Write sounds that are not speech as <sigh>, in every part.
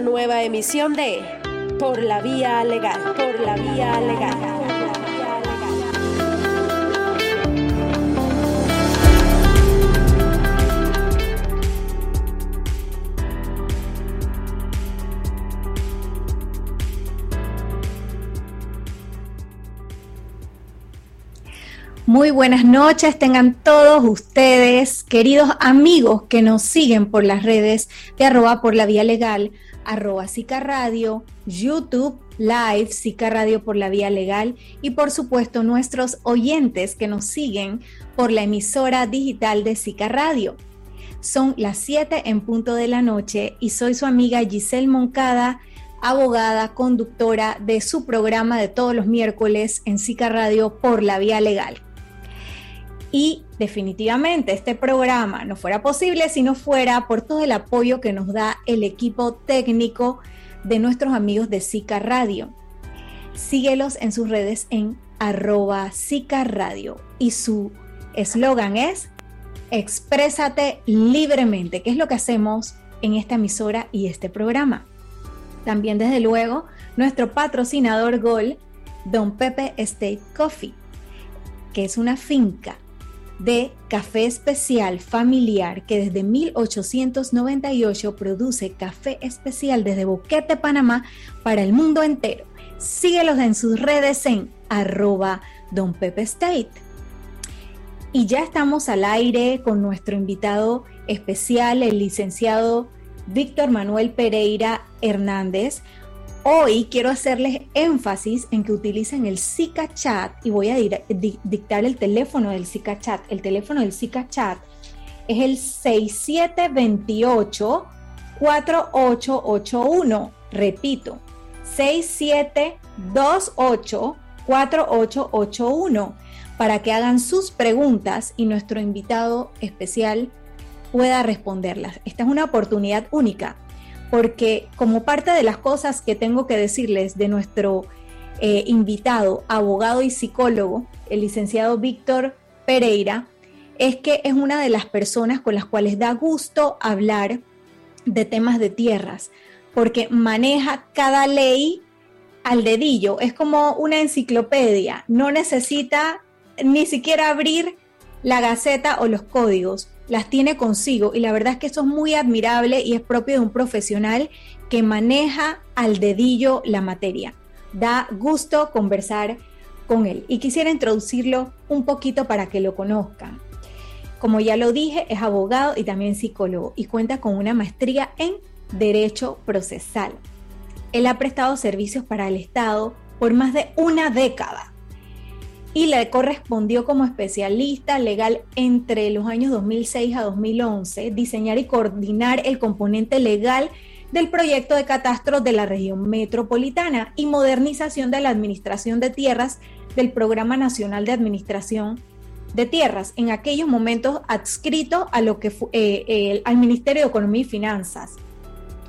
Nueva emisión de Por la Vía Legal, por la Vía Legal. Muy buenas noches, tengan todos ustedes, queridos amigos que nos siguen por las redes de arroba por la vía legal, arroba Sica Radio, YouTube, Live, Sica Radio por la vía legal y por supuesto nuestros oyentes que nos siguen por la emisora digital de Sica Radio. Son las 7 en punto de la noche y soy su amiga Giselle Moncada, abogada, conductora de su programa de todos los miércoles en Sica Radio por la vía legal. Y definitivamente este programa no fuera posible si no fuera por todo el apoyo que nos da el equipo técnico de nuestros amigos de Zika Radio. Síguelos en sus redes en arroba Zika Radio y su eslogan es Exprésate libremente, que es lo que hacemos en esta emisora y este programa. También desde luego nuestro patrocinador Gol, Don Pepe State Coffee, que es una finca de café especial familiar que desde 1898 produce café especial desde Boquete, Panamá para el mundo entero. Síguelos en sus redes en arroba Don Pepe State. Y ya estamos al aire con nuestro invitado especial, el licenciado Víctor Manuel Pereira Hernández, Hoy quiero hacerles énfasis en que utilicen el Zika Chat y voy a dictar el teléfono del Zika Chat. El teléfono del Zika Chat es el 6728 4881. Repito, 6728 4881 para que hagan sus preguntas y nuestro invitado especial pueda responderlas. Esta es una oportunidad única porque como parte de las cosas que tengo que decirles de nuestro eh, invitado, abogado y psicólogo, el licenciado Víctor Pereira, es que es una de las personas con las cuales da gusto hablar de temas de tierras, porque maneja cada ley al dedillo, es como una enciclopedia, no necesita ni siquiera abrir la gaceta o los códigos, las tiene consigo y la verdad es que eso es muy admirable y es propio de un profesional que maneja al dedillo la materia. Da gusto conversar con él y quisiera introducirlo un poquito para que lo conozcan. Como ya lo dije, es abogado y también psicólogo y cuenta con una maestría en Derecho Procesal. Él ha prestado servicios para el Estado por más de una década y le correspondió como especialista legal entre los años 2006 a 2011 diseñar y coordinar el componente legal del proyecto de catastro de la región metropolitana y modernización de la administración de tierras del Programa Nacional de Administración de Tierras, en aquellos momentos adscrito a lo que eh, al Ministerio de Economía y Finanzas.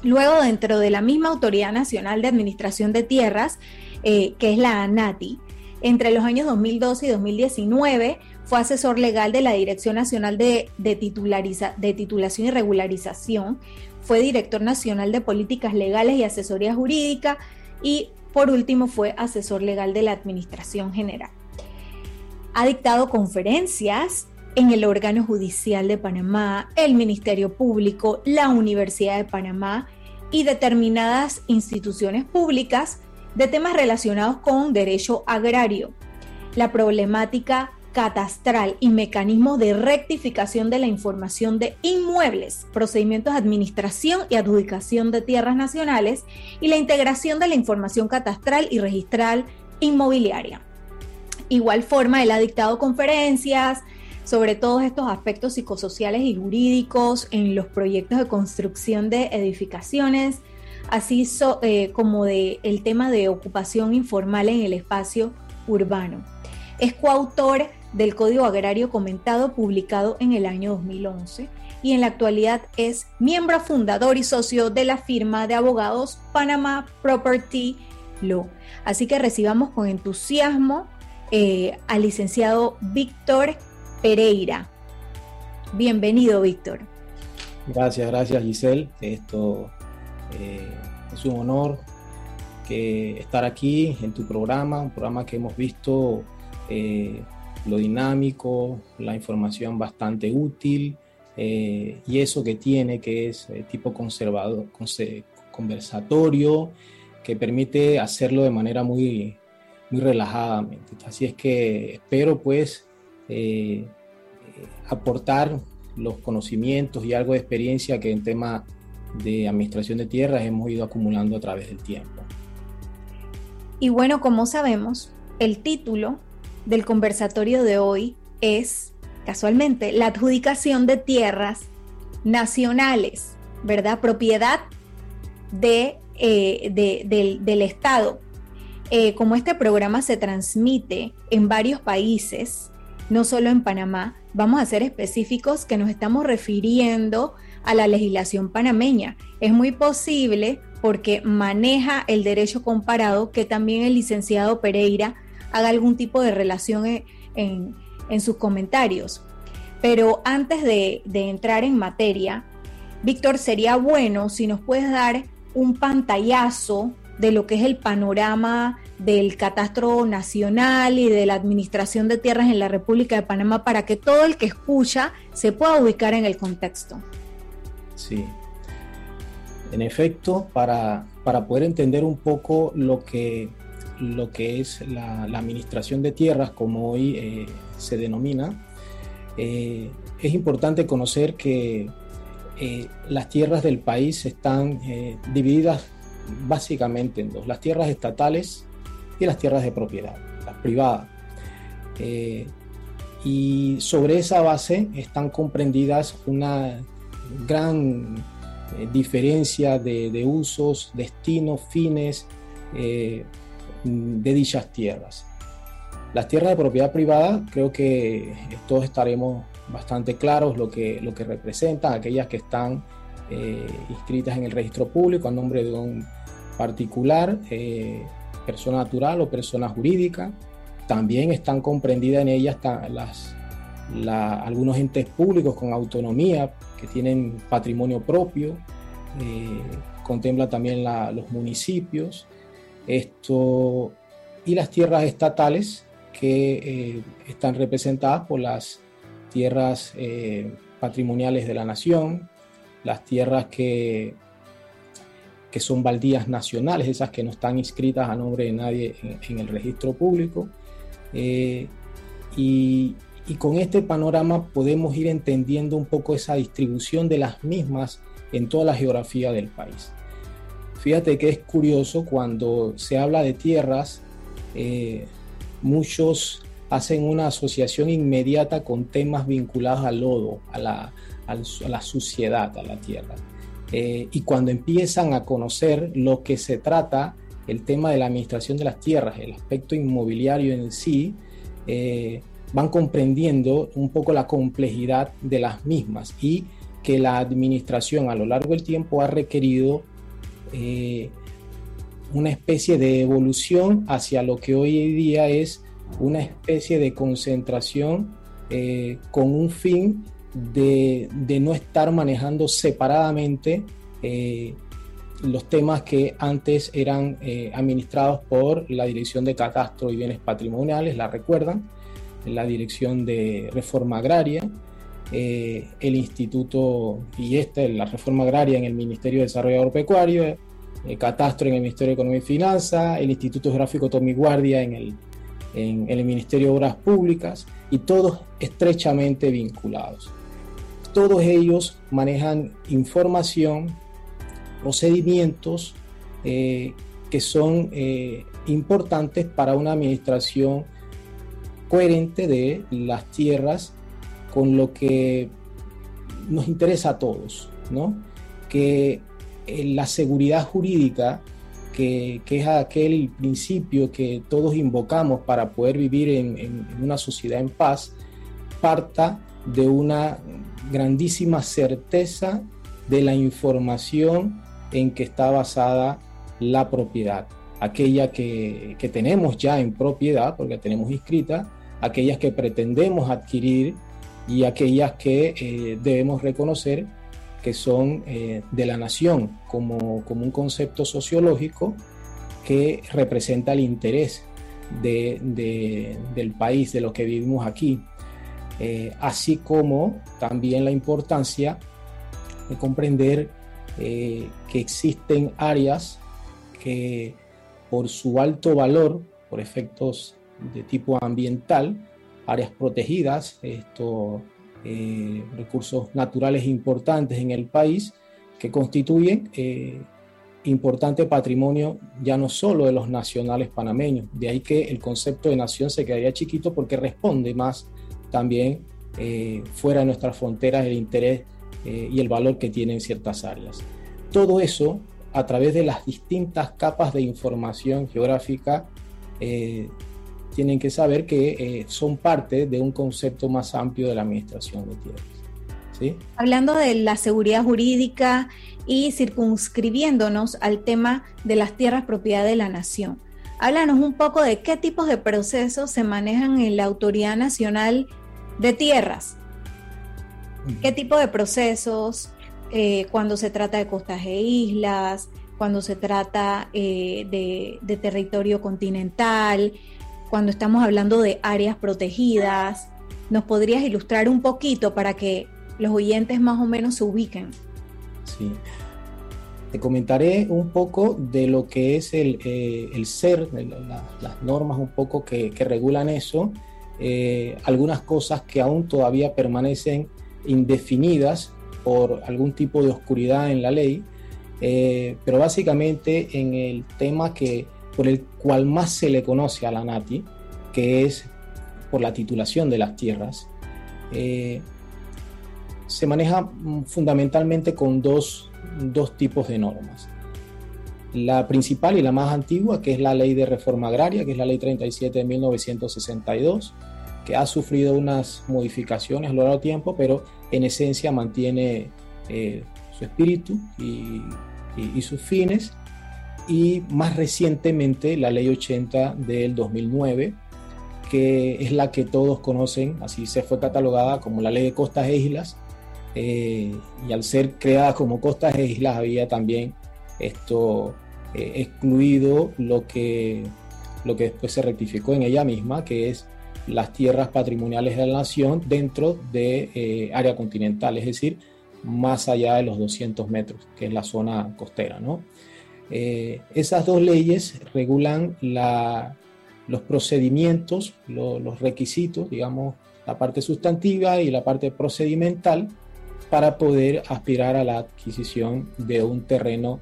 Luego, dentro de la misma Autoridad Nacional de Administración de Tierras, eh, que es la ANATI, entre los años 2012 y 2019 fue asesor legal de la Dirección Nacional de, Titulariza, de Titulación y Regularización, fue director nacional de Políticas Legales y Asesoría Jurídica y por último fue asesor legal de la Administración General. Ha dictado conferencias en el órgano judicial de Panamá, el Ministerio Público, la Universidad de Panamá y determinadas instituciones públicas de temas relacionados con derecho agrario, la problemática catastral y mecanismos de rectificación de la información de inmuebles, procedimientos de administración y adjudicación de tierras nacionales y la integración de la información catastral y registral inmobiliaria. Igual forma, él ha dictado conferencias sobre todos estos aspectos psicosociales y jurídicos en los proyectos de construcción de edificaciones, así eh, como de el tema de ocupación informal en el espacio urbano. Es coautor del Código Agrario comentado publicado en el año 2011 y en la actualidad es miembro fundador y socio de la firma de abogados Panama Property Law. Así que recibamos con entusiasmo eh, al licenciado Víctor Pereira. Bienvenido, Víctor. Gracias, gracias Giselle. Esto es un honor estar aquí en tu programa, un programa que hemos visto lo dinámico, la información bastante útil y eso que tiene que es tipo conservador, conversatorio, que permite hacerlo de manera muy, muy relajadamente. Así es que espero pues eh, aportar los conocimientos y algo de experiencia que en tema de administración de tierras hemos ido acumulando a través del tiempo. Y bueno, como sabemos, el título del conversatorio de hoy es, casualmente, la adjudicación de tierras nacionales, ¿verdad? Propiedad de, eh, del, Estado. Eh, como este programa se transmite en varios países, no solo en Panamá, vamos a ser específicos que nos estamos refiriendo la legislación panameña. Es muy posible porque maneja el derecho comparado que también el licenciado Pereira haga algún tipo de relación en, sus comentarios. Pero antes de, de entrar en materia, Víctor, sería bueno si nos puedes dar un pantallazo de lo que es el panorama del catastro nacional y de la administración de tierras en la República de Panamá para que todo el que escucha se pueda ubicar en el contexto. Sí. En efecto, para, para poder entender un poco lo que, lo que es la, administración de tierras, como hoy eh, se denomina, eh, es importante conocer que eh, las tierras del país están divididas básicamente en dos, las tierras estatales y las tierras de propiedad, las privadas. Y sobre esa base están comprendidas una gran diferencia de, usos, destinos, fines de dichas tierras. Las tierras de propiedad privada, creo que todos estaremos bastante claros lo que, lo que representan, aquellas que están eh, inscritas en el registro público a nombre de un particular, eh, persona natural o persona jurídica. También están comprendidas en ellas las, algunos entes públicos con autonomía que tienen patrimonio propio. Eh, contempla también los municipios. Esto, y las tierras estatales que están representadas por las tierras eh, patrimoniales de la nación, las tierras que, que son baldías nacionales, esas que no están inscritas a nombre de nadie en, el registro público. Eh, y, y, con este panorama podemos ir entendiendo un poco esa distribución de las mismas en toda la geografía del país. Fíjate que es curioso cuando se habla de tierras, eh, muchos hacen una asociación inmediata con temas vinculados al lodo, a la, la suciedad, a la tierra. Eh, y cuando empiezan a conocer lo que se trata, el tema de la administración de las tierras, el aspecto inmobiliario en sí, eh, van comprendiendo un poco la complejidad de las mismas y que la administración a lo largo del tiempo ha requerido eh, una especie de evolución hacia lo que hoy día es una especie de concentración eh, con un fin de, no estar manejando separadamente eh, los temas que antes eran administrados por la Dirección de Catastro y Bienes Patrimoniales, la recuerdan, la Dirección de Reforma Agraria, el Instituto, y esta, la Reforma Agraria en el Ministerio de Desarrollo Agropecuario, el Catastro en el Ministerio de Economía y Finanzas, el Instituto Geográfico Tommy Guardia en el en, el Ministerio de Obras Públicas y todos estrechamente vinculados. Todos ellos manejan información, procedimientos eh, que son eh, importantes para una administración coherente de las tierras con lo que nos interesa a todos, ¿no? Que eh, la seguridad jurídica que, es aquel principio que todos invocamos para poder vivir en, una sociedad en paz, parta de una grandísima certeza de la información en que está basada la propiedad, aquella que, tenemos ya en propiedad, porque tenemos inscrita, aquellas que pretendemos adquirir y aquellas que eh, debemos reconocer que son eh, de la nación, como, como, un concepto sociológico que representa el interés de, del país, de lo que vivimos aquí, eh, así como también la importancia de comprender que existen áreas que por su alto valor, por efectos de tipo ambiental, áreas protegidas, estos eh, recursos naturales importantes en el país que constituyen eh, importante patrimonio ya no solo de los nacionales panameños, de ahí que el concepto de nación se quedaría chiquito porque responde más también eh, fuera de nuestras fronteras el interés y el valor que tienen ciertas áreas. Todo eso a través de las distintas capas de información geográfica tienen que saber que eh, son parte de un concepto más amplio de la administración de tierras. ¿sí? Hablando de la seguridad jurídica y circunscribiéndonos al tema de las tierras propiedad de la nación. Háblanos un poco de qué tipos de procesos se manejan en la Autoridad Nacional de Tierras. ¿Qué tipo de procesos eh, cuando se trata de costas e islas, cuando se trata eh, de, de, territorio continental, cuando estamos hablando de áreas protegidas. ¿Nos podrías ilustrar un poquito para que los oyentes más o menos se ubiquen? Sí. Te comentaré un poco de lo que es el, eh, ser, las normas un poco que, regulan eso, eh, algunas cosas que aún todavía permanecen indefinidas por algún tipo de oscuridad en la ley, eh, pero básicamente en el tema que por el cual más se le conoce a la NATI, que es por la titulación de las tierras, eh, se maneja fundamentalmente con dos, tipos de normas. La principal y la más antigua, que es la ley de reforma agraria, que es la ley 37 de 1962, que ha sufrido unas modificaciones a lo largo del tiempo, pero en esencia mantiene eh, su espíritu y sus fines y más recientemente la ley 80 del 2009, que es la que todos conocen, así se fue catalogada como la ley de costas e islas, eh, y al ser creada como costas e islas había también esto eh, excluido lo que, lo que después se rectificó en ella misma, que es las tierras patrimoniales de la nación dentro de eh, área continental, es decir, más allá de los 200 metros, que es la zona costera, ¿no? Eh, esas dos leyes regulan los procedimientos, los requisitos, digamos, la parte sustantiva y la parte procedimental para poder aspirar a la adquisición de un terreno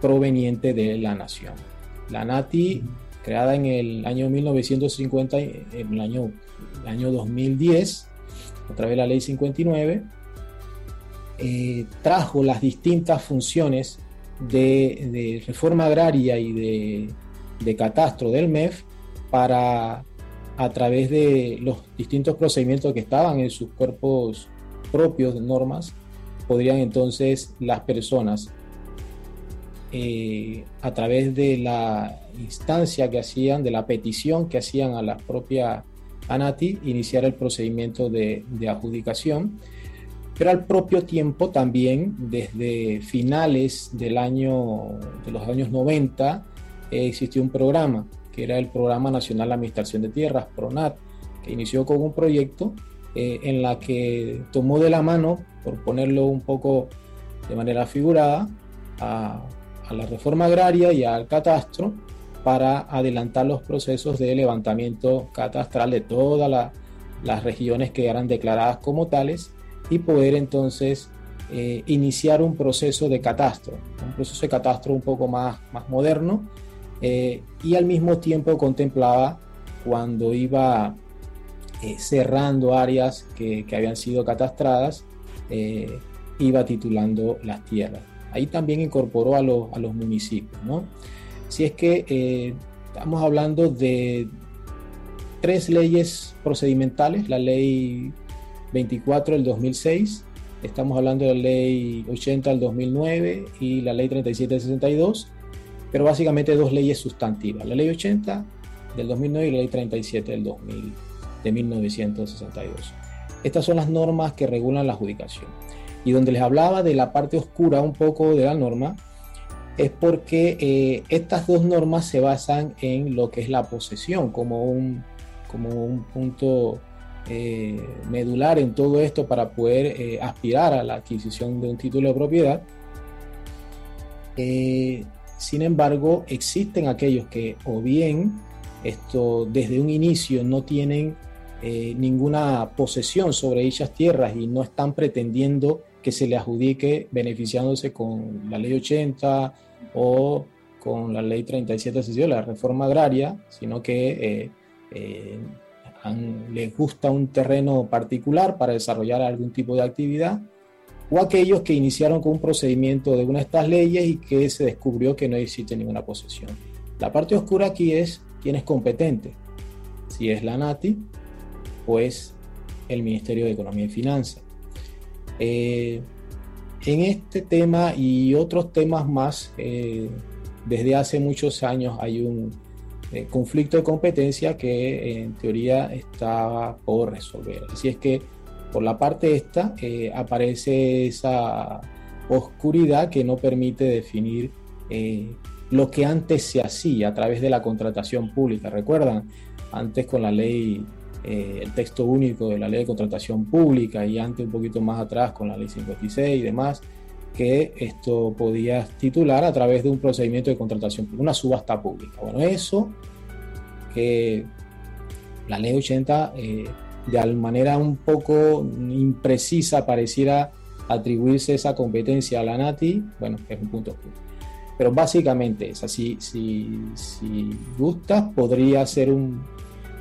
proveniente de la nación. La NATI, creada en el año 1950, en el año, el año 2010, a través de la ley 59, eh, trajo las distintas funciones de, reforma agraria y de, catastro del MEF para, a través de los distintos procedimientos que estaban en sus cuerpos propios de normas, podrían entonces las personas, eh, a través de la instancia que hacían, de la petición que hacían a la propia ANATI, iniciar el procedimiento de, de adjudicación pero al propio tiempo también desde finales del año, de los años 90 eh, existió un programa que era el Programa Nacional de Administración de Tierras, PRONAT, que inició con un proyecto eh, en la que tomó de la mano, por ponerlo un poco de manera figurada, a, la reforma agraria y al catastro para adelantar los procesos de levantamiento catastral de todas las regiones que eran declaradas como tales y poder entonces eh, iniciar un proceso de catastro, un proceso de catastro un poco más, más moderno eh, y al mismo tiempo contemplaba cuando iba eh, cerrando áreas que, que, habían sido catastradas, iba titulando las tierras. Ahí también incorporó a, a los municipios. ¿no? Si es que estamos hablando de tres leyes procedimentales, la ley 24 del 2006, estamos hablando de la ley 80 del 2009 y la ley 37 del 62, pero básicamente dos leyes sustantivas, la ley 80 del 2009 y la ley 37 del 2000, de 1962. Estas son las normas que regulan la adjudicación. Y donde les hablaba de la parte oscura un poco de la norma, es porque eh, estas dos normas se basan en lo que es la posesión como un, como un punto eh, medular en todo esto para poder eh, aspirar a la adquisición de un título de propiedad. sin embargo, existen aquellos que o bien esto desde un inicio no tienen ninguna posesión sobre dichas tierras y no están pretendiendo que se le adjudique beneficiándose con la ley 80 o con la ley 37 la reforma agraria, sino que eh, eh, les gusta un terreno particular para desarrollar algún tipo de actividad, o aquellos que iniciaron con un procedimiento de una de estas leyes y que se descubrió que no existe ninguna posesión. La parte oscura aquí es quién es competente. Si es la NATI, pues el Ministerio de Economía y Finanzas. Eh, en este tema y otros temas más, eh, desde hace muchos años hay un eh, conflicto de competencia que en teoría estaba por resolver. Así es que por la parte esta aparece esa oscuridad que no permite definir lo que antes se hacía a través de la contratación pública. ¿Recuerdan? Antes con la ley eh, el texto único de la ley de contratación pública y antes un poquito más atrás con la ley 56 y demás, que esto podía titular a través de un procedimiento de contratación una subasta pública. Bueno, eso que la ley 80 eh, de manera un poco imprecisa pareciera atribuirse esa competencia a la NATI, bueno, es un punto oscuro. Pero básicamente es así, si, si gustas, podría ser un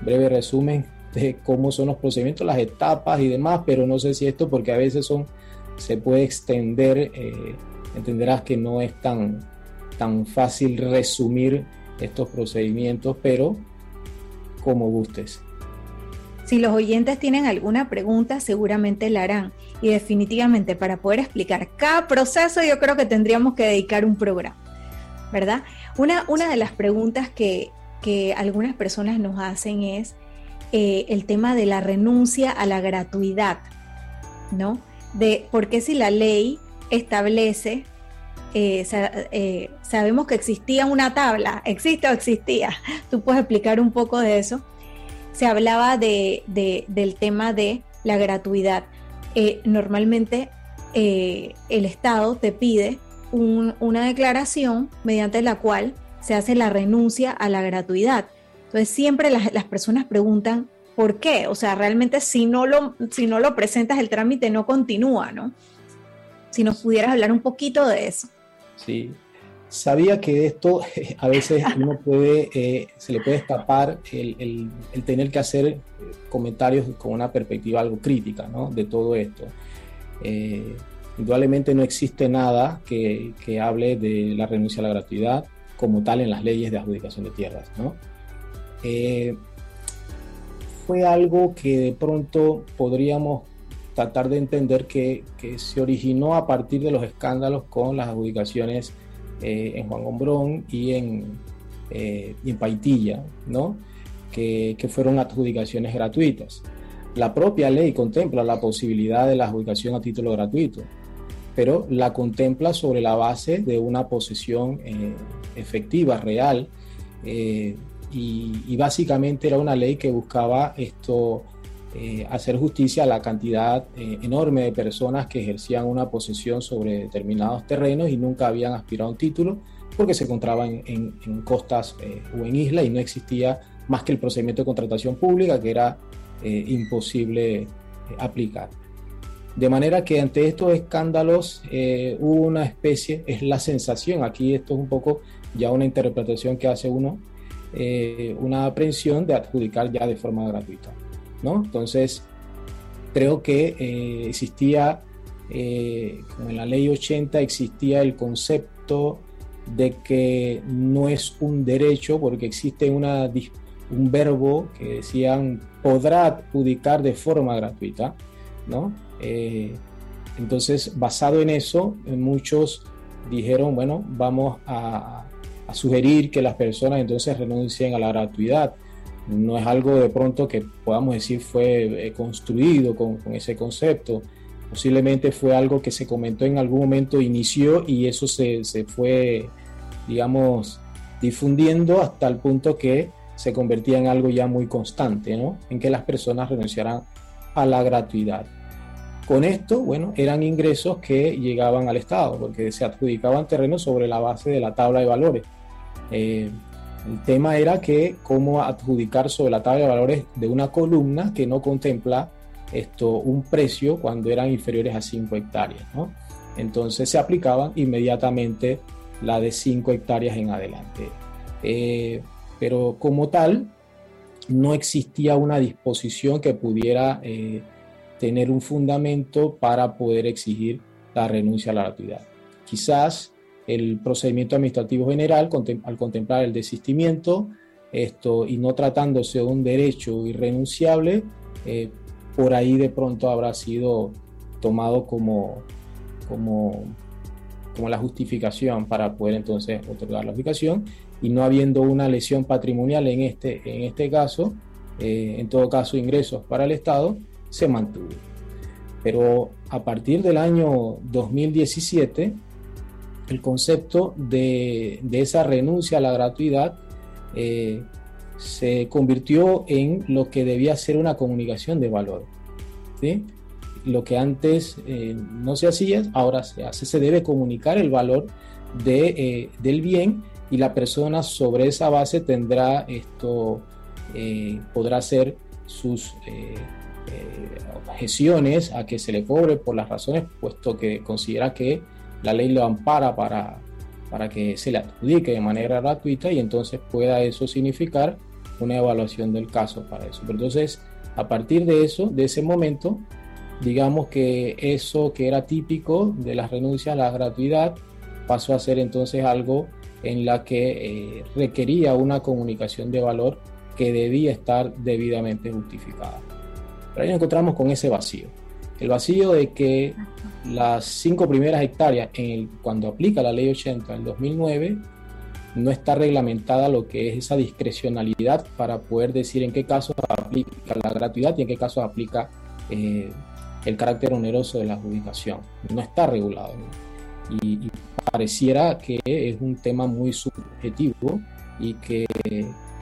breve resumen de cómo son los procedimientos, las etapas y demás, pero no sé si esto porque a veces son, se puede extender, eh, entenderás que no es tan, tan fácil resumir estos procedimientos, pero como gustes. Si los oyentes tienen alguna pregunta, seguramente la harán. Y definitivamente para poder explicar cada proceso, yo creo que tendríamos que dedicar un programa, ¿verdad? Una, una de las preguntas que, que algunas personas nos hacen es, eh, el tema de la renuncia a la gratuidad, ¿no? De por qué si la ley establece, eh, eh, sabemos que existía una tabla, existe o existía, <laughs> tú puedes explicar un poco de eso. Se hablaba de, del tema de la gratuidad. normalmente el Estado te pide una declaración mediante la cual se hace la renuncia a la gratuidad. Entonces siempre las, personas preguntan, ¿por qué? O sea, realmente si no, lo, si no lo presentas el trámite no continúa, ¿no? Si nos pudieras hablar un poquito de eso. Sí, sabía que esto <laughs> a veces uno puede, eh, se le puede escapar el, tener que hacer eh, comentarios con una perspectiva algo crítica ¿no? de todo esto. Eh, indudablemente no existe nada que, que, hable de la renuncia a la gratuidad como tal en las leyes de adjudicación de tierras. ¿no? Eh, fue algo que de pronto podríamos tratar de entender que, se originó a partir de los escándalos con las adjudicaciones eh, en Juan Gombrón y en, eh, en Paitilla, ¿no? Que, que, fueron adjudicaciones gratuitas. La propia ley contempla la posibilidad de la adjudicación a título gratuito, pero la contempla sobre la base de una posesión efectiva, real, y, básicamente era una ley que buscaba esto, eh, hacer justicia a la cantidad eh, enorme de personas que ejercían una posesión sobre determinados terrenos y nunca habían aspirado a un título porque se encontraban en, costas eh, o en islas y no existía más que el procedimiento de contratación pública que era imposible aplicar. De manera que ante estos escándalos hubo una especie, es la sensación, aquí esto es un poco ya una interpretación que hace uno, eh, una aprehensión de adjudicar ya de forma gratuita. ¿no? Entonces, creo que eh, existía, eh, como en la ley 80, existía el concepto de que no es un derecho, porque existe una, un verbo que decían podrá adjudicar de forma gratuita. ¿no? entonces, basado en eso, muchos dijeron, bueno, vamos a, a sugerir que las personas entonces renuncien a la gratuidad. No es algo de pronto que podamos decir fue eh, construido con, ese concepto. Posiblemente fue algo que se comentó en algún momento, inició y eso se, se fue, digamos, difundiendo hasta el punto que se convertía en algo ya muy constante, ¿no? En que las personas renunciaran a la gratuidad. Con esto, bueno, eran ingresos que llegaban al Estado, porque se adjudicaban terrenos sobre la base de la tabla de valores. Eh, el tema era que cómo adjudicar sobre la tabla de valores de una columna que no contempla esto, un precio cuando eran inferiores a 5 hectáreas. Entonces se aplicaban inmediatamente la de 5 hectáreas en adelante. Eh, pero como tal, no existía una disposición que pudiera eh, tener un fundamento para poder exigir la renuncia a la gratuidad. Quizás el procedimiento administrativo general, al contemplar el desistimiento esto, y no tratándose de un derecho irrenunciable, eh, por ahí de pronto habrá sido tomado como, como, como la justificación para poder entonces otorgar la aplicación y no habiendo una lesión patrimonial en este, en este caso, eh, en todo caso ingresos para el Estado, se mantuvo. Pero a partir del año 2017, el concepto de, esa renuncia a la gratuidad eh, se convirtió en lo que debía ser una comunicación de valor. Lo que antes eh, no se hacía, ahora se hace. Se debe comunicar el valor de, del bien y la persona sobre esa base tendrá esto, eh, podrá hacer sus eh, eh, objeciones a que se le cobre por las razones, puesto que considera que la ley lo ampara para, para que se le adjudique de manera gratuita y entonces pueda eso significar una evaluación del caso para eso. Pero entonces, a partir de eso, de ese momento, digamos que eso que era típico de las renuncias a la gratuidad pasó a ser entonces algo en la que eh, requería una comunicación de valor que debía estar debidamente justificada. Pero ahí nos encontramos con ese vacío. El vacío de que las cinco primeras hectáreas, en cuando aplica la ley 80 del 2009, no está reglamentada lo que es esa discrecionalidad para poder decir en qué casos aplica la gratuidad y en qué casos aplica eh, el carácter oneroso de la adjudicación. No está regulado. y, pareciera que es un tema muy subjetivo y que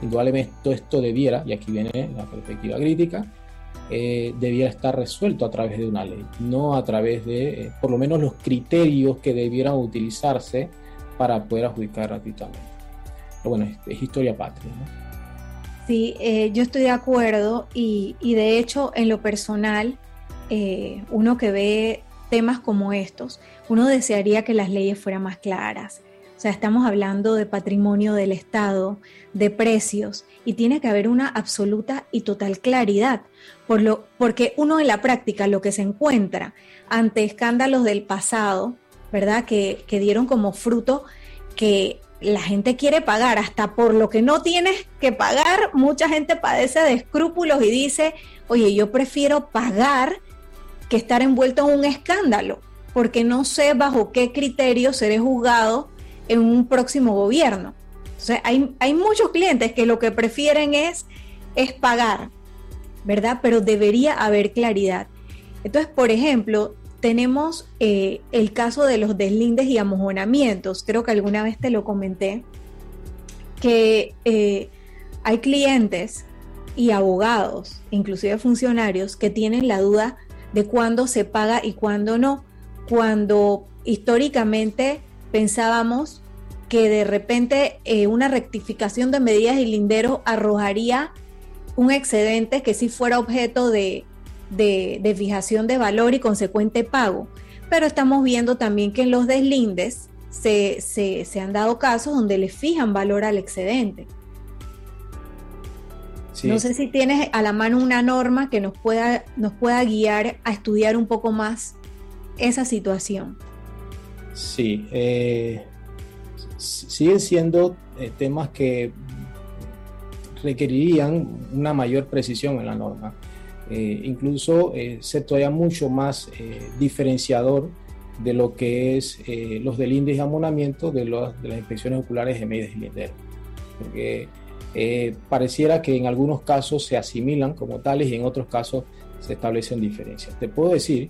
indudablemente todo esto debiera, y aquí viene la perspectiva crítica, eh, estar resuelto a través de una ley, no a través de, eh, por lo menos, los criterios que debieran utilizarse para poder adjudicar gratuitamente. Pero bueno, es, historia patria. ¿no? Sí, eh, yo estoy de acuerdo y, y, de hecho en lo personal, uno que ve temas como estos, uno desearía que las leyes fueran más claras. O sea, estamos hablando de patrimonio del Estado, de precios, y tiene que haber una absoluta y total claridad, por lo, porque uno en la práctica lo que se encuentra ante escándalos del pasado, ¿verdad? Que, que dieron como fruto que la gente quiere pagar hasta por lo que no tienes que pagar. Mucha gente padece de escrúpulos y dice, oye, yo prefiero pagar que estar envuelto en un escándalo, porque no sé bajo qué criterio seré juzgado en un próximo gobierno. Entonces, hay, hay muchos clientes que lo que prefieren es, es pagar, ¿verdad? Pero debería haber claridad. Entonces, por ejemplo, tenemos eh, el caso de los deslindes y amojonamientos. Creo que alguna vez te lo comenté, que eh, hay clientes y abogados, inclusive funcionarios, que tienen la duda de cuándo se paga y cuándo no. Cuando históricamente pensábamos que de repente eh, una rectificación de medidas y linderos arrojaría un excedente que sí fuera objeto de, fijación de valor y consecuente pago. Pero estamos viendo también que en los deslindes se, se han dado casos donde le fijan valor al excedente. No sé si tienes a la mano una norma que nos pueda, nos pueda guiar a estudiar un poco más esa situación. Sí, eh, siguen siendo eh, temas que requerirían una mayor precisión en la norma. Eh, incluso ser todavía mucho más diferenciador de lo que es los del índice de amonamiento de, las inspecciones oculares de medios y linderos. Porque eh, pareciera que en algunos casos se asimilan como tales y en otros casos se establecen diferencias. Te puedo decir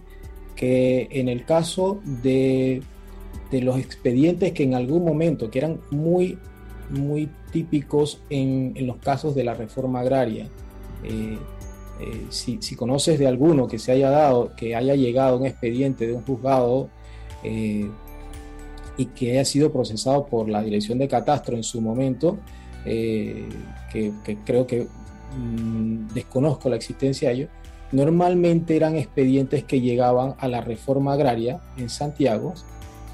que en el caso de, los expedientes que en algún momento, que eran muy, muy típicos en, los casos de la reforma agraria, eh, eh, si, conoces de alguno que se haya dado, que haya llegado un expediente de un juzgado eh, y que haya sido procesado por la dirección de catastro en su momento, que, creo que mm, desconozco la existencia de ellos, Normalmente eran expedientes que llegaban a la reforma agraria en Santiago,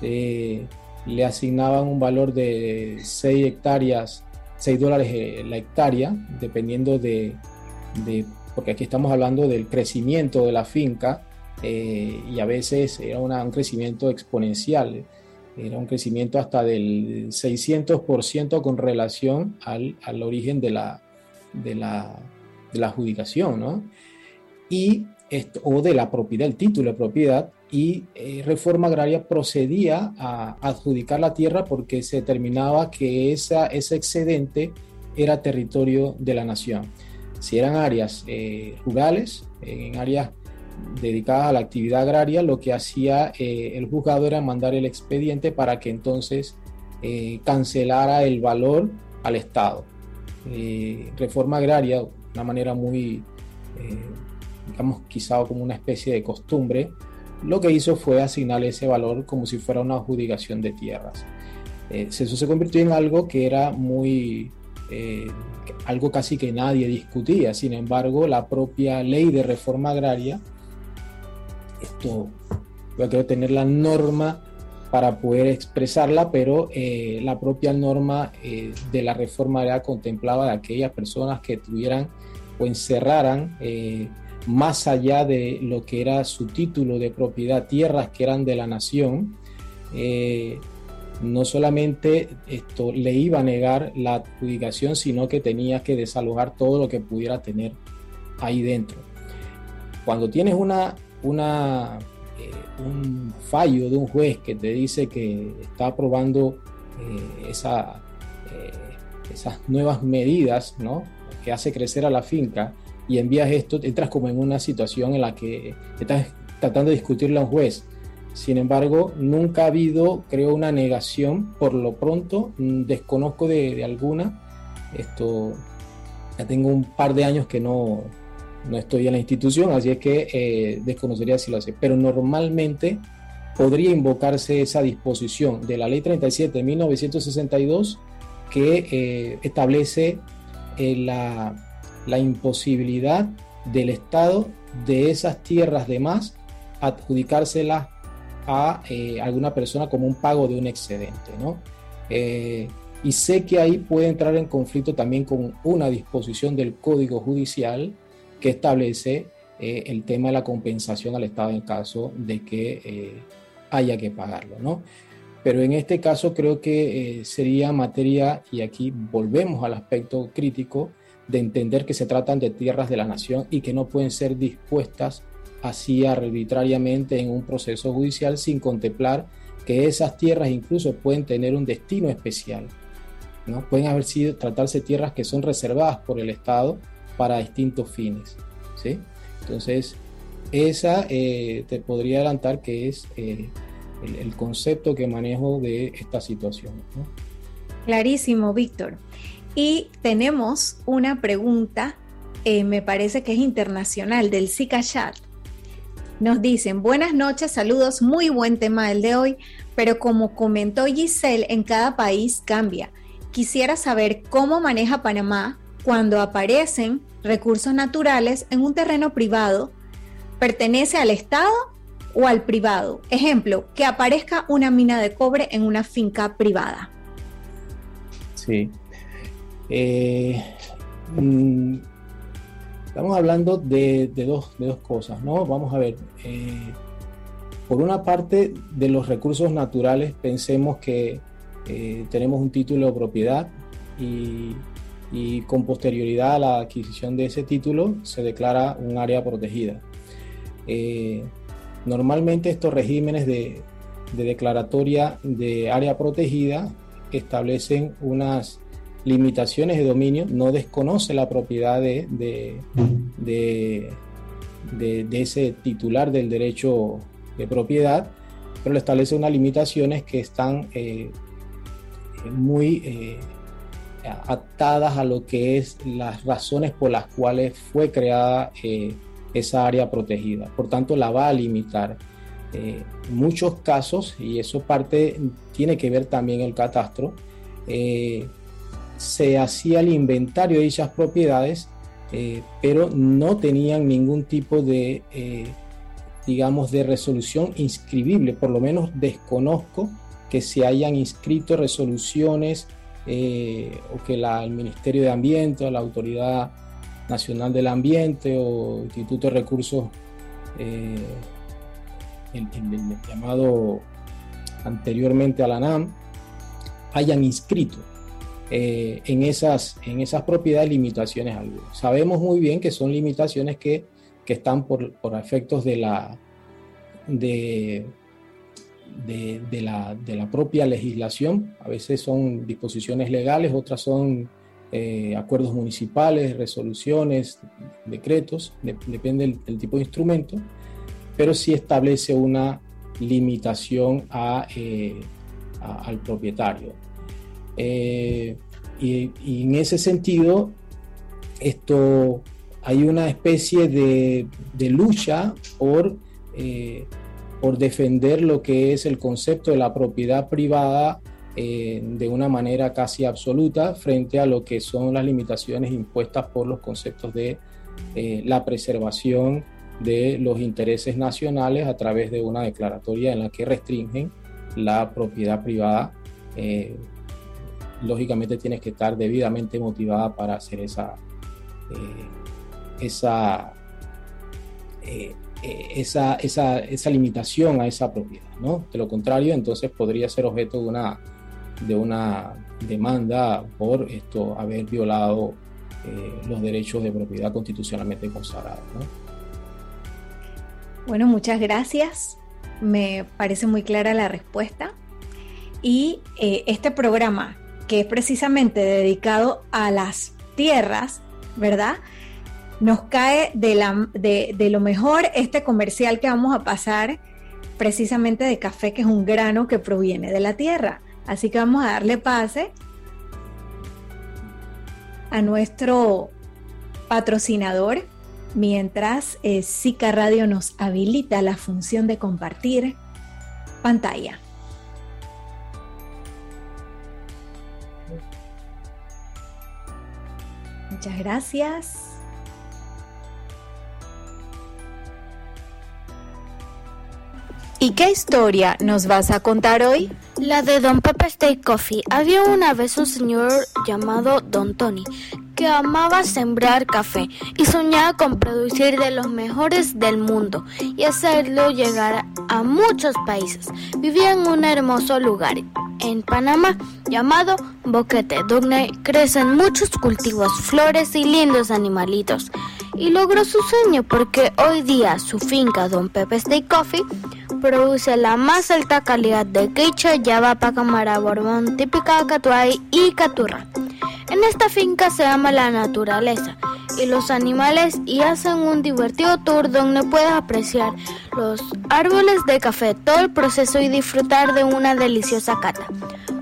eh, le asignaban un valor de 6 hectáreas, 6 dólares eh, la hectárea, dependiendo de, porque aquí estamos hablando del crecimiento de la finca eh, y a veces era un crecimiento exponencial, era un crecimiento hasta del 600% con relación al, al origen de la, de la, de la adjudicación, ¿no? y o de la propiedad, el título de propiedad, y eh, Reforma Agraria procedía a adjudicar la tierra porque se determinaba que esa, ese excedente era territorio de la nación. Si eran áreas eh, rurales, en áreas dedicadas a la actividad agraria, lo que hacía eh, el juzgado era mandar el expediente para que entonces cancelara el valor al Estado. reforma agraria, una manera muy digamos, quizá como una especie de costumbre, lo que hizo fue asignarle ese valor como si fuera una adjudicación de tierras. Eh, eso se convirtió en algo que era muy, eh, algo casi que nadie discutía. Sin embargo, la propia ley de reforma agraria, esto, yo quiero tener la norma para poder expresarla, pero eh, la propia norma de la reforma agraria contemplaba de aquellas personas que tuvieran o encerraran más allá de lo que era su título de propiedad, tierras que eran de la nación, eh, no solamente esto le iba a negar la adjudicación, sino que tenía que desalojar todo lo que pudiera tener ahí dentro. Cuando tienes una, una, eh, un fallo de un juez que te dice que está aprobando eh, esa, esas nuevas medidas ¿no? que hace crecer a la finca, y envías esto, entras como en una situación en la que estás tratando de discutirle a un juez. Sin embargo, nunca ha habido, creo, una negación. Por lo pronto, mm, desconozco de, alguna. Esto, ya tengo un par de años que no, no estoy en la institución, así es que eh, desconocería si lo hace. Pero normalmente podría invocarse esa disposición de la Ley 37 de 1962 que eh, establece eh, la la imposibilidad del Estado de esas tierras de más adjudicárselas a eh, alguna persona como un pago de un excedente. ¿no? Eh, y sé que ahí puede entrar en conflicto también con una disposición del Código Judicial que establece eh, el tema de la compensación al Estado en caso de que haya que pagarlo. ¿no? Pero en este caso creo que sería materia, y aquí volvemos al aspecto crítico, de entender que se tratan de tierras de la nación y que no pueden ser dispuestas así arbitrariamente en un proceso judicial sin contemplar que esas tierras incluso pueden tener un destino especial. ¿no? Pueden haber sido, tratarse tierras que son reservadas por el Estado para distintos fines. ¿sí? Entonces, esa eh, te podría adelantar que es eh, el, concepto que manejo de esta situación. Clarísimo, Víctor. Y tenemos una pregunta, eh, me parece que es internacional, del Zika Chat. Nos dicen, buenas noches, saludos, muy buen tema el de hoy, pero como comentó Giselle, en cada país cambia. Quisiera saber cómo maneja Panamá cuando aparecen recursos naturales en un terreno privado. ¿Pertenece al Estado o al privado? Ejemplo, que aparezca una mina de cobre en una finca privada. Sí, eh, mm, estamos hablando de, dos, de, dos, cosas, ¿no? Vamos a ver. Eh, por una parte, de los recursos naturales, pensemos que eh, tenemos un título de propiedad y, con posterioridad a la adquisición de ese título se declara un área protegida. normalmente estos regímenes de, de declaratoria de área protegida establecen unas limitaciones de dominio, no desconoce la propiedad de, de, ese titular del derecho propiedad, pero le establece unas limitaciones que están eh, muy eh, atadas a lo que es las razones por las cuales fue creada esa área protegida. Por tanto, la va a limitar. muchos casos, y eso parte, tiene que ver también el catastro, se hacía el inventario de dichas propiedades, eh, pero no tenían ningún tipo de, eh, digamos, de resolución inscribible. Por lo menos desconozco que se hayan inscrito resoluciones eh, o que el Ministerio de Ambiente la Autoridad Nacional del Ambiente o Instituto de Recursos, el, llamado anteriormente a la NAM, hayan inscrito eh, en, esas, en esas propiedades limitaciones algunas. Sabemos muy bien que son limitaciones que, que están por, por, efectos de la, de, de, la, de, la, propia legislación. A veces son disposiciones legales, otras son eh, acuerdos municipales, resoluciones, decretos, depende del, tipo de instrumento, pero sí establece una limitación a, eh, al propietario. Eh, y, en ese sentido, esto hay una especie de, lucha por, eh, por defender lo que es el concepto de la propiedad privada eh, de una manera casi absoluta frente a lo que son las limitaciones impuestas por los conceptos de la preservación de los intereses nacionales a través de una declaratoria en la que restringen la propiedad privada lógicamente tienes que estar debidamente motivada para hacer esa, eh, esa, eh, eh, esa, esa, esa, limitación a esa propiedad. ¿no? De lo contrario, entonces podría ser objeto de una, de una demanda por esto, haber violado los derechos de propiedad constitucionalmente consagrados. Bueno, muchas gracias. Me parece muy clara la respuesta. Y este programa que es precisamente dedicado a las tierras, ¿verdad? Nos cae de, la, de, lo mejor este comercial que vamos a pasar precisamente de café, que es un grano que proviene de la tierra. Así que vamos a darle pase a nuestro patrocinador mientras eh, Radio nos habilita la función de compartir pantalla. Muchas gracias. ¿Y qué historia nos vas a contar hoy? La de Don Pepe Steak Coffee. Había una vez un señor llamado Don Tony amaba sembrar café y soñaba con producir de los mejores del mundo y hacerlo llegar a muchos países. Vivía en un hermoso lugar en Panamá llamado Boquete, donde crecen muchos cultivos, flores y lindos animalitos. Y logró su sueño porque hoy día su finca Don Pepe Steak Coffee produce la más alta calidad de queicha, yaba, pacamara, borbón, típica catuay y caturra. En esta finca se ama la naturaleza y los animales y hacen un divertido tour donde puedes apreciar los árboles de café, todo el proceso y disfrutar de una deliciosa cata.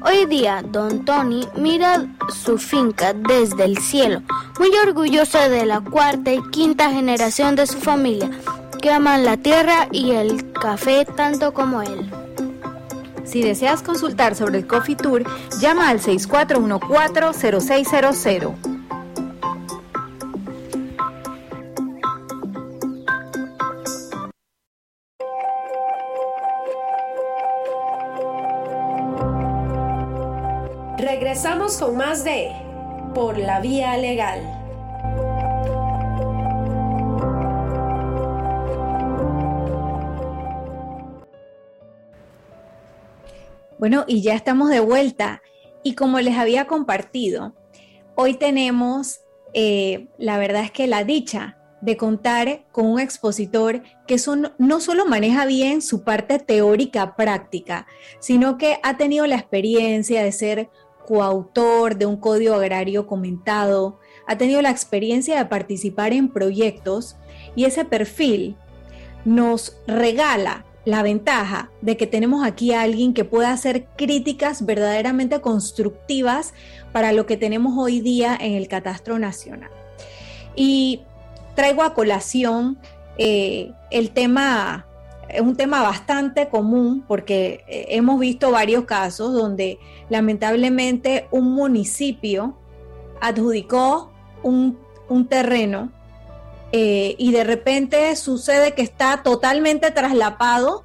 Hoy día, don Tony mira su finca desde el cielo, muy orgulloso de la cuarta y quinta generación de su familia, que aman la tierra y el café tanto como él. Si deseas consultar sobre el Coffee Tour, llama al 6414-0600. Regresamos con más de Por la Vía Legal. Bueno, y ya estamos de vuelta. Y como les había compartido, hoy tenemos, eh, la verdad es que la dicha de contar con un expositor que son, no solo maneja bien su parte teórica práctica, sino que ha tenido la experiencia de ser coautor de un código agrario comentado, ha tenido la experiencia de participar en proyectos y ese perfil nos regala la ventaja de que tenemos aquí a alguien que pueda hacer críticas verdaderamente constructivas para lo que tenemos hoy día en el catastro nacional. Y traigo a colación eh, el tema, es un tema bastante común porque eh, hemos visto varios casos donde lamentablemente un municipio adjudicó un, terreno eh, y de repente sucede que está totalmente traslapado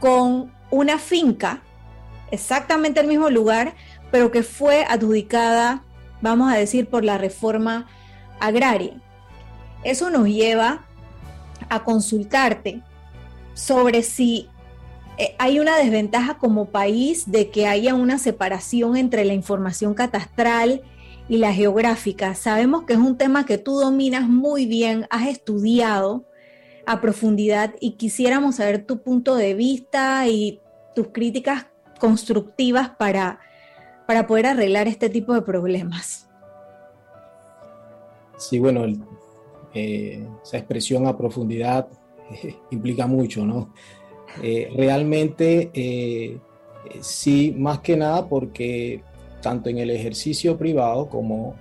con una finca, exactamente el mismo lugar, pero que fue adjudicada, vamos a decir, por la reforma agraria. Eso nos lleva a consultarte sobre si eh, hay una desventaja como país de que haya una separación entre la información catastral y la geográfica. Sabemos que es un tema que tú dominas muy bien, has estudiado a profundidad y quisiéramos saber tu punto de vista y tus críticas constructivas para, para poder arreglar este tipo de problemas. Sí, bueno, eh, esa expresión a profundidad implica mucho, ¿no? Eh, realmente, eh, sí, más que nada porque tanto en el ejercicio privado como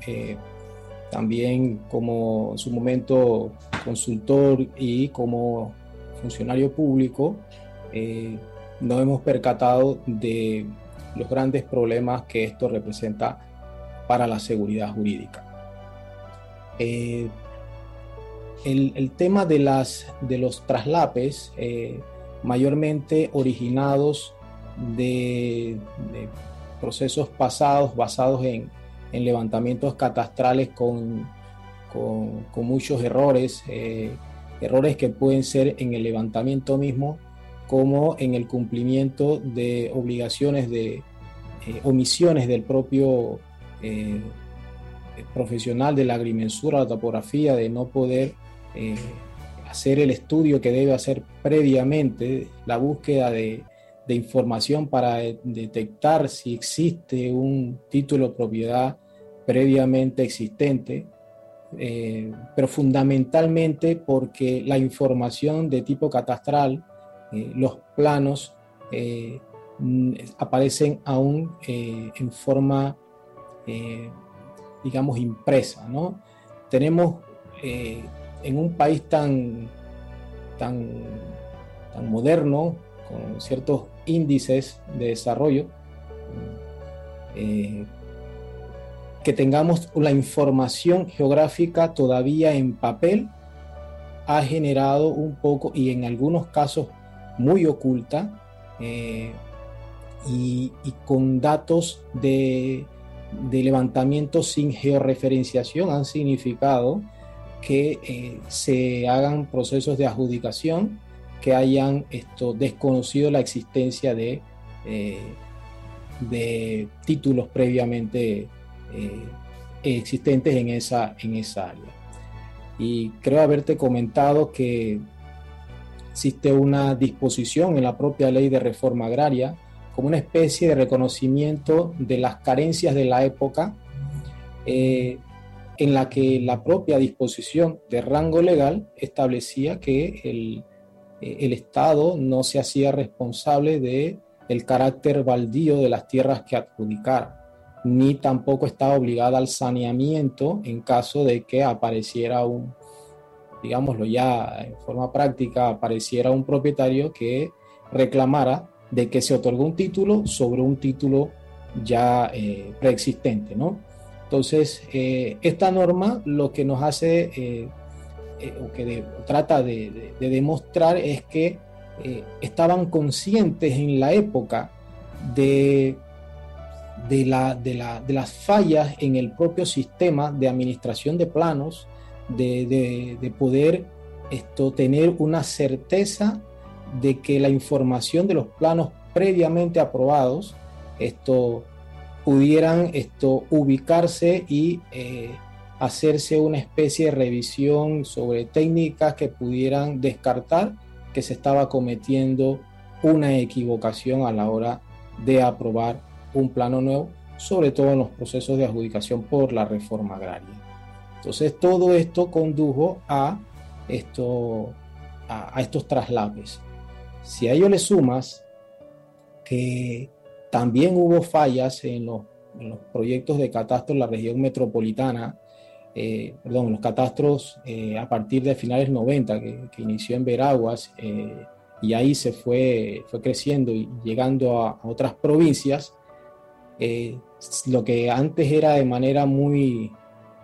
también como en su momento consultor y como funcionario público, no hemos percatado de los grandes problemas que esto representa para la seguridad jurídica. Eh, el, tema de, las, de los traslapes, eh, mayormente originados de, procesos pasados basados en, levantamientos catastrales con, con, muchos errores, eh, errores que pueden ser en el levantamiento mismo como en el cumplimiento de obligaciones de omisiones del propio profesional de la agrimensura, la topografía, de no poder eh, hacer el estudio que debe hacer previamente, la búsqueda de, información para detectar si existe un título de propiedad previamente existente, eh, pero fundamentalmente porque la información de tipo catastral, eh, los planos, aparecen aún en forma digamos, impresa, ¿no? Tenemos eh, en un país tan, tan, tan moderno, con ciertos índices de desarrollo, eh, que tengamos la información geográfica todavía en papel, ha generado un poco, y en algunos casos muy oculta, eh, y, con datos de de levantamiento sin georreferenciación han significado que eh, se hagan procesos de adjudicación que hayan esto, desconocido la existencia de, eh, de títulos previamente eh, existentes en esa, en esa área. Y creo haberte comentado que existe una disposición en la propia ley de reforma agraria como una especie de reconocimiento de las carencias de la época eh, en la que la propia disposición de rango legal establecía que el, eh, el Estado no se hacía responsable de el carácter baldío de las tierras que adjudicara, ni tampoco estaba obligada al saneamiento en caso de que apareciera un, digámoslo ya en forma práctica, apareciera un propietario que reclamara de que se otorgó un título sobre un título ya eh, preexistente, ¿no? Entonces, eh, esta norma lo que nos hace, eh, o que trata de, demostrar es que estaban conscientes en la época de, de, la, de, las fallas en el propio sistema de administración de planos, de, poder esto, tener una certeza de que la información de los planos previamente aprobados esto, pudieran esto, ubicarse y eh, hacerse una especie de revisión sobre técnicas que pudieran descartar que se estaba cometiendo una equivocación a la hora de aprobar un plano nuevo, sobre todo en los procesos de adjudicación por la reforma agraria. Entonces todo esto condujo a, esto, a, estos traslapes Si a ello le sumas que también hubo fallas en los, proyectos de catastro en la región metropolitana, eh, perdón, los catastros eh, a partir de finales 90, que, inició en Veraguas, eh, y ahí se fue, fue creciendo y llegando a, otras provincias, lo que antes era de manera muy,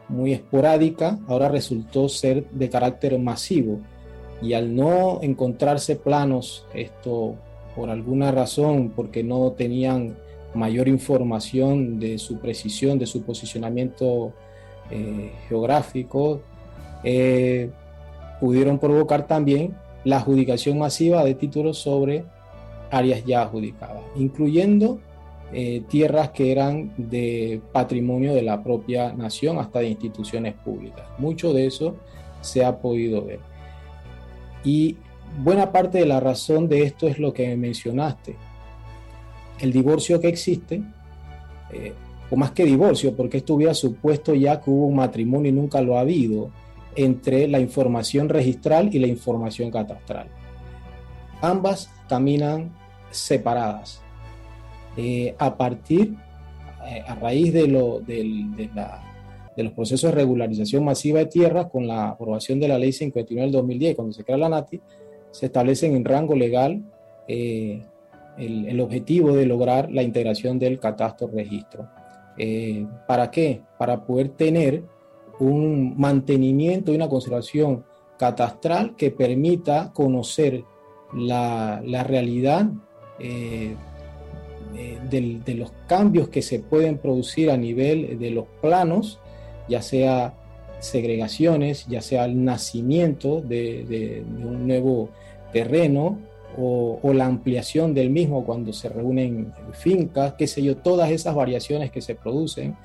muy esporádica, ahora resultó ser de carácter masivo. Y al no encontrarse planos, esto por alguna razón, porque no tenían mayor información de su precisión, de su posicionamiento eh, geográfico, eh, pudieron provocar también la adjudicación masiva de títulos sobre áreas ya adjudicadas, incluyendo eh, tierras que eran de patrimonio de la propia nación hasta de instituciones públicas. Mucho de eso se ha podido ver. Y buena parte de la razón de esto es lo que mencionaste. El divorcio que existe, eh, o más que divorcio, porque esto hubiera supuesto ya que hubo un matrimonio y nunca lo ha habido, entre la información registral y la información catastral. Ambas caminan separadas. Eh, a partir, eh, a raíz de, lo, de, los procesos de regularización masiva de tierras, con la aprobación de la ley 59 del 2010, cuando se crea la NATI, se establecen en rango legal eh, el, objetivo de lograr la integración del catastro registro. ¿Para qué? Para poder tener un mantenimiento y una conservación catastral que permita conocer la, realidad de, los cambios que se pueden producir a nivel de los planos, ya sea segregaciones, ya sea el nacimiento de, un nuevo terreno o, la ampliación del mismo cuando se reúnen fincas, qué sé yo, todas esas variaciones que se producen,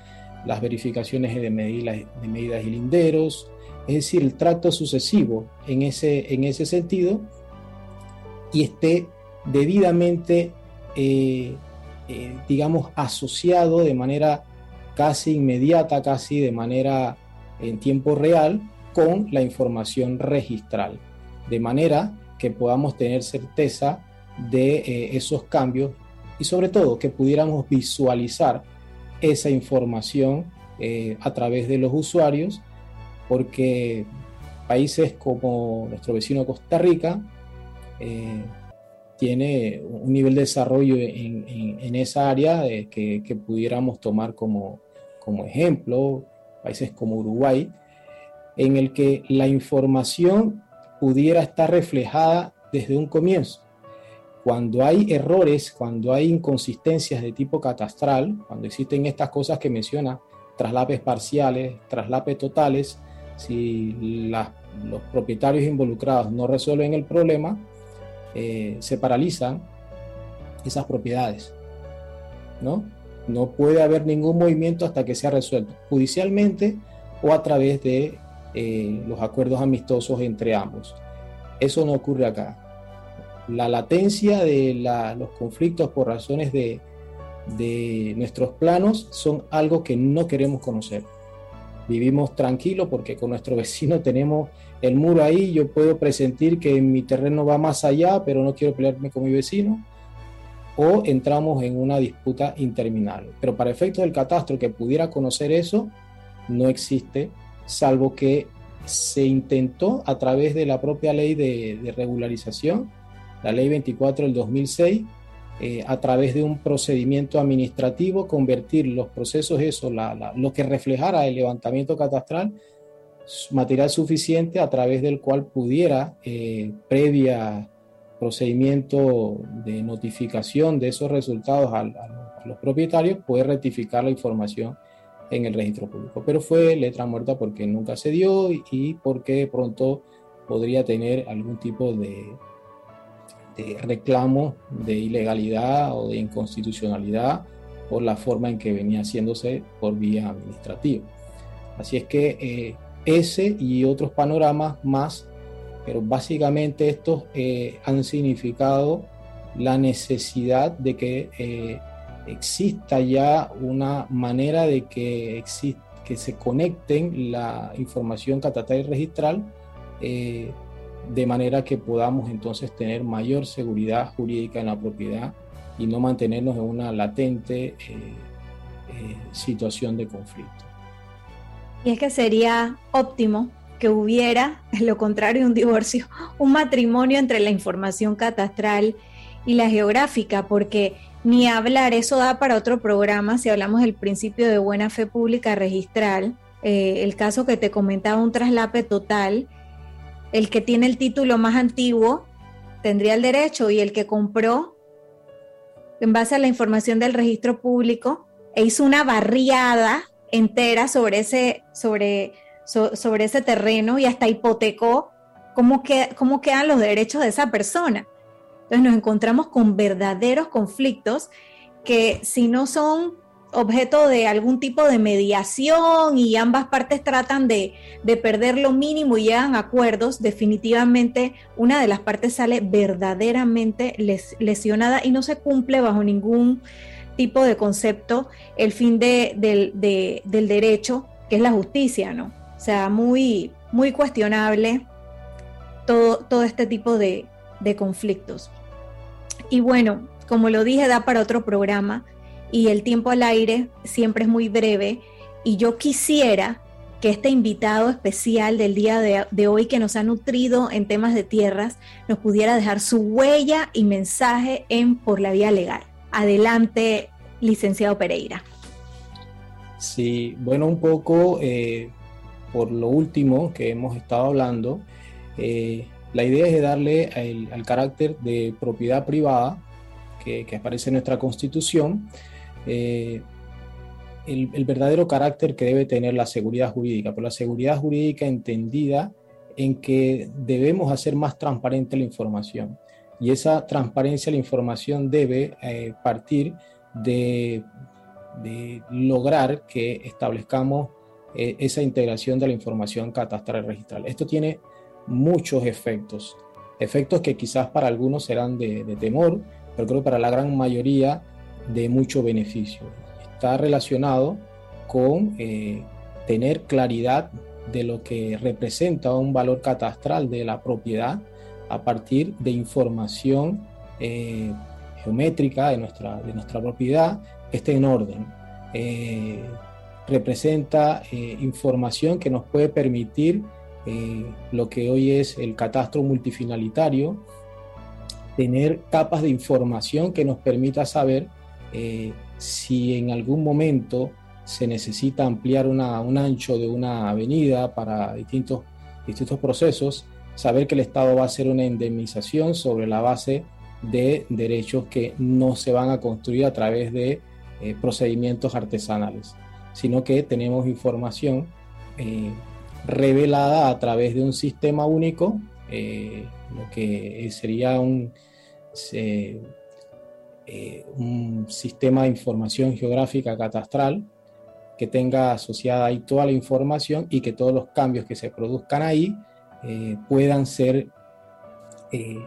las verificaciones de medidas, de medidas y linderos, es decir, el trato sucesivo en ese, en ese sentido y esté debidamente eh, eh, digamos, asociado de manera casi inmediata, casi de manera en tiempo real, con la información registral, de manera que podamos tener certeza de eh, esos cambios y sobre todo que pudiéramos visualizar esa información eh, a través de los usuarios, porque países como nuestro vecino Costa Rica, tiene un nivel de desarrollo en, esa área eh, que, pudiéramos tomar como, como ejemplo, países como Uruguay, en el que la información pudiera estar reflejada desde un comienzo. Cuando hay errores, cuando hay inconsistencias de tipo catastral, cuando existen estas cosas que menciona, traslapes parciales, traslapes totales, si los propietarios involucrados no resuelven el problema, eh, se paralizan esas propiedades. ¿no? no puede haber ningún movimiento hasta que sea resuelto judicialmente o a través de eh, los acuerdos amistosos entre ambos. Eso no ocurre acá. La latencia de los conflictos por razones de, de nuestros planos son algo que no queremos conocer. Vivimos tranquilos porque con nuestro <laughs> vecino tenemos el muro ahí, yo puedo presentir que mi terreno va más allá, pero no quiero pelearme con mi vecino, o entramos en una disputa interminable. Pero para efectos del catastro que pudiera conocer eso, no existe, salvo que se intentó a través de la propia ley de, regularización, la ley 24 del 2006, eh, a través de un procedimiento administrativo, convertir los procesos, eso, lo que reflejara el levantamiento catastral, material suficiente a través del cual pudiera, eh, previa procedimiento de notificación de esos resultados a, los propietarios, poder rectificar la información en el registro público. Pero fue letra muerta porque nunca se dio y, porque pronto podría tener algún tipo de, de reclamo de ilegalidad o de inconstitucionalidad por la forma en que venía haciéndose por vía administrativa. Así es que eh, ese y otros panoramas más, pero básicamente estos eh, han significado la necesidad de que eh, exista ya una manera de que, que se conecten la información catastral y registral eh, de manera que podamos entonces tener mayor seguridad jurídica en la propiedad y no mantenernos en una latente eh, eh, situación de conflicto. Y es que sería óptimo que hubiera, lo contrario un divorcio, un matrimonio entre la información catastral y la geográfica, porque ni hablar, eso da para otro programa si hablamos del principio de buena fe pública registral, eh, el caso que te comentaba, un traslape total, el que tiene el título más antiguo tendría el derecho y el que compró en base a la información del registro público e hizo una barriada entera sobre ese, sobre, sobre ese terreno y hasta hipotecó cómo, que, cómo quedan los derechos de esa persona. Entonces nos encontramos con verdaderos conflictos que si no son objeto de algún tipo de mediación y ambas partes tratan de, perder lo mínimo y llegan a acuerdos, definitivamente una de las partes sale verdaderamente lesionada y no se cumple bajo ningún tipo de concepto el fin de, del derecho, que es la justicia, ¿no? O sea, muy, muy cuestionable todo, todo este tipo de, de conflictos. Y bueno, como lo dije, da para otro programa y el tiempo al aire siempre es muy breve y yo quisiera que este invitado especial del día de, hoy que nos ha nutrido en temas de tierras nos pudiera dejar su huella y mensaje en Por la Vía Legal. Adelante, licenciado Pereira. Sí, bueno, un poco eh, por lo último que hemos estado hablando, eh, la idea es darle al carácter de propiedad privada que, aparece en nuestra constitución, eh, el, verdadero carácter que debe tener la seguridad jurídica, por la seguridad jurídica entendida en que debemos hacer más transparente la información. Y esa transparencia de la información debe eh, partir de, lograr que establezcamos eh, esa integración de la información catastral y registral. Esto tiene muchos efectos, efectos que quizás para algunos serán de, temor, pero creo que para la gran mayoría de mucho beneficio. Está relacionado con eh, tener claridad de lo que representa un valor catastral de la propiedad a partir de información eh, geométrica de nuestra, de nuestra propiedad que esté en orden. Eh, representa información que nos puede permitir lo que hoy es el catastro multifinalitario, tener capas de información que nos permita saber eh, si en algún momento se necesita ampliar un ancho de una avenida para distintos, distintos procesos, saber que el Estado va a hacer una indemnización sobre la base de derechos que no se van a construir a través de eh, procedimientos artesanales, sino que tenemos información eh, revelada a través de un sistema único, lo que sería un, eh, un sistema de información geográfica catastral que tenga asociada ahí toda la información y que todos los cambios que se produzcan ahí eh, puedan ser eh,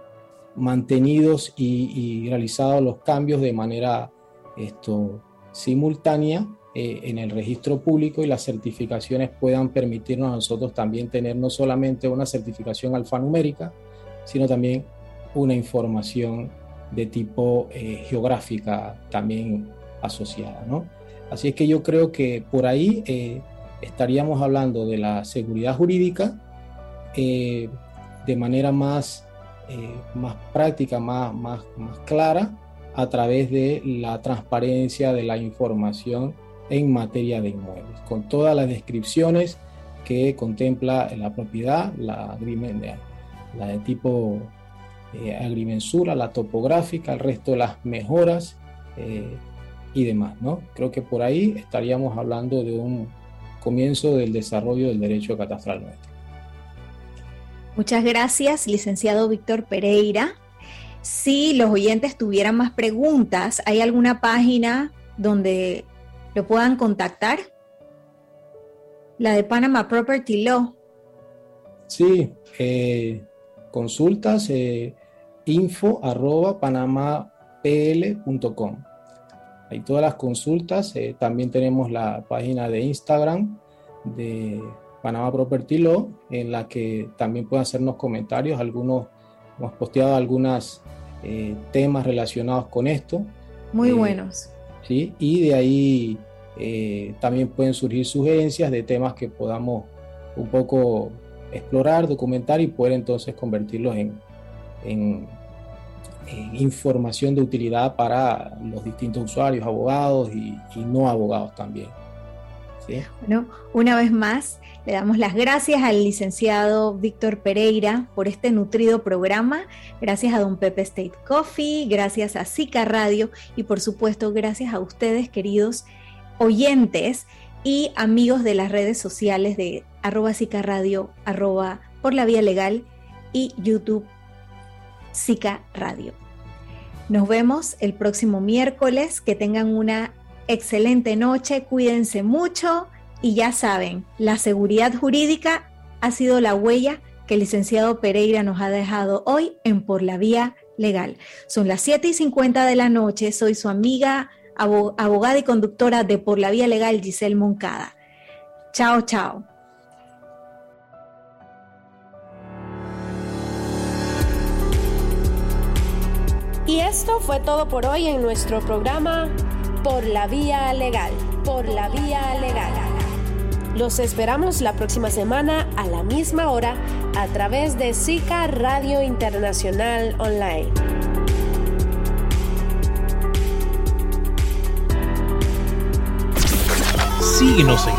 mantenidos y, realizados los cambios de manera esto, simultánea en el registro público y las certificaciones puedan permitirnos a nosotros también tener no solamente una certificación alfanumérica, sino también una información de tipo eh, geográfica también asociada. ¿no? Así es que yo creo que por ahí eh, estaríamos hablando de la seguridad jurídica eh, de manera más, más práctica, más, más, más clara, a través de la transparencia de la información en materia de inmuebles, con todas las descripciones que contempla la propiedad, la, de tipo eh, agrimensura, la topográfica, el resto de las mejoras eh, y demás. ¿no? Creo que por ahí estaríamos hablando de un comienzo del desarrollo del derecho catastral nuestro. Muchas gracias, licenciado Víctor Pereira. Si los oyentes tuvieran más preguntas, ¿hay alguna página donde lo puedan contactar? La de Panama Property Law. Sí, eh, consultas, info arroba panamapl.com. Hay todas las consultas. Eh, también tenemos la página de Instagram de Panama Property Law, en la que también pueden hacernos comentarios. Algunos hemos posteado algunos eh, temas relacionados con esto. Muy eh, buenos. ¿Sí? Y de ahí eh, también pueden surgir sugerencias de temas que podamos un poco explorar, documentar y poder entonces convertirlos en, en, información de utilidad para los distintos usuarios, abogados y, no abogados también. Bueno, una vez más, le damos las gracias al licenciado Víctor Pereira por este nutrido programa. Gracias a Don Pepe State Coffee, gracias a Zika Radio y por supuesto gracias a ustedes, queridos oyentes y amigos de las redes sociales de arroba Zika Radio, arroba por la vía legal y YouTube Zika Radio. Nos vemos el próximo miércoles. Que tengan una excelente noche. Cuídense mucho y ya saben, la seguridad jurídica ha sido la huella que el licenciado Pereira nos ha dejado hoy en Por la Vía Legal. Son las 7 y 50 de la noche. Soy su amiga, abogada y conductora de Por la Vía Legal, Giselle Moncada. Chao, chao. Y esto fue todo por hoy en nuestro programa Por la Vía Legal. Por la Vía Legal. Los esperamos la próxima semana a la misma hora a través de SICA Radio Internacional Online. Síguenos en